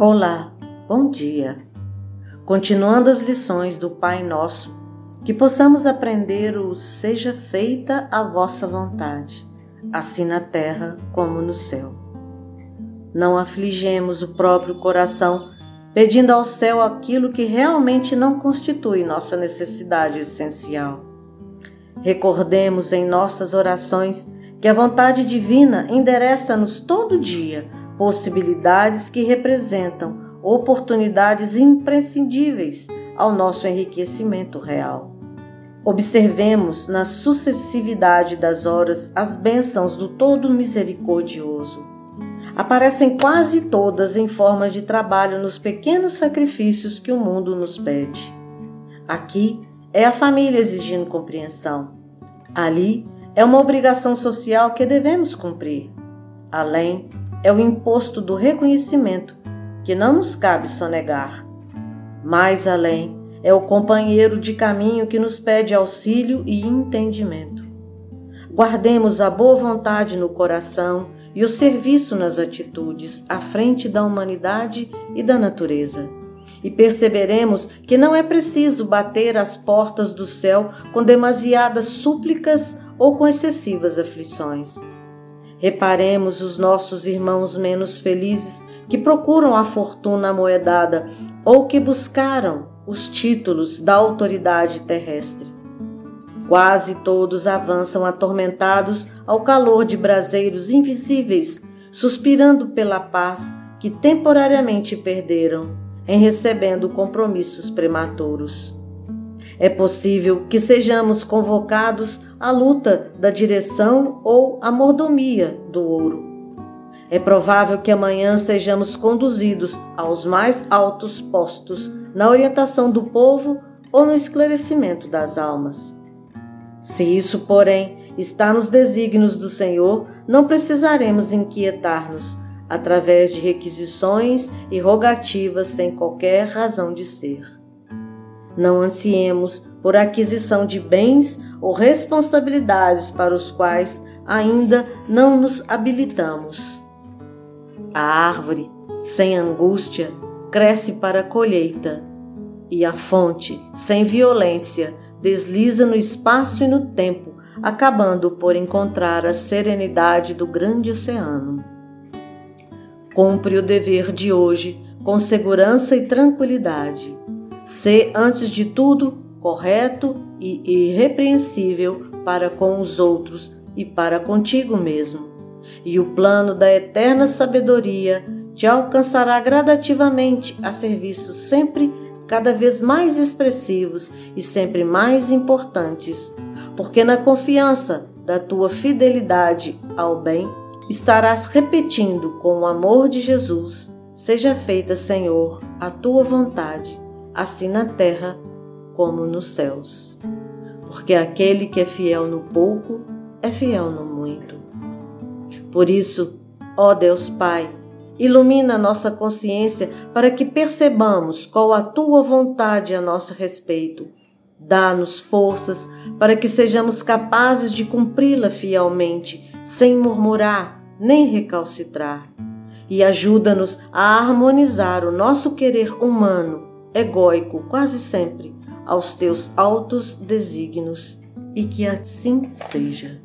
Olá, bom dia. Continuando as lições do Pai Nosso, que possamos aprender o Seja feita a vossa vontade, assim na terra como no céu. Não afligemos o próprio coração, pedindo ao céu aquilo que realmente não constitui nossa necessidade essencial. Recordemos em nossas orações que a vontade divina endereça-nos todo dia possibilidades que representam oportunidades imprescindíveis ao nosso enriquecimento real. Observemos na sucessividade das horas as bênçãos do Todo Misericordioso. Aparecem quase todas em forma de trabalho nos pequenos sacrifícios que o mundo nos pede. Aqui é a família exigindo compreensão. Ali é uma obrigação social que devemos cumprir. Além, é o imposto do reconhecimento, que não nos cabe sonegar. Mais além, é o companheiro de caminho que nos pede auxílio e entendimento. Guardemos a boa vontade no coração e o serviço nas atitudes à frente da humanidade e da natureza. E perceberemos que não é preciso bater as portas do céu com demasiadas súplicas ou com excessivas aflições Reparemos os nossos irmãos menos felizes que procuram a fortuna amoedada ou que buscaram os títulos da autoridade terrestre. Quase todos avançam atormentados ao calor de braseiros invisíveis, suspirando pela paz que temporariamente perderam em recebendo compromissos prematuros. É possível que sejamos convocados à luta da direção ou à mordomia do ouro. É provável que amanhã sejamos conduzidos aos mais altos postos na orientação do povo ou no esclarecimento das almas. Se isso, porém, está nos desígnios do Senhor, não precisaremos inquietar-nos através de requisições e rogativas sem qualquer razão de ser. Não ansiemos por aquisição de bens ou responsabilidades para os quais ainda não nos habilitamos. A árvore, sem angústia, cresce para a colheita, e a fonte, sem violência, desliza no espaço e no tempo, acabando por encontrar a serenidade do grande oceano. Cumpre o dever de hoje com segurança e tranquilidade Ser, antes de tudo, correto e irrepreensível para com os outros e para contigo mesmo. E o plano da eterna sabedoria te alcançará gradativamente a serviços sempre cada vez mais expressivos e sempre mais importantes, porque na confiança da tua fidelidade ao bem estarás repetindo com o amor de Jesus: Seja feita, Senhor, a tua vontade assim na terra como nos céus. Porque aquele que é fiel no pouco é fiel no muito. Por isso, ó Deus Pai, ilumina nossa consciência para que percebamos qual a tua vontade a nosso respeito. Dá-nos forças para que sejamos capazes de cumpri-la fielmente, sem murmurar nem recalcitrar. E ajuda-nos a harmonizar o nosso querer humano egóico quase sempre aos teus altos desígnios, e que assim seja.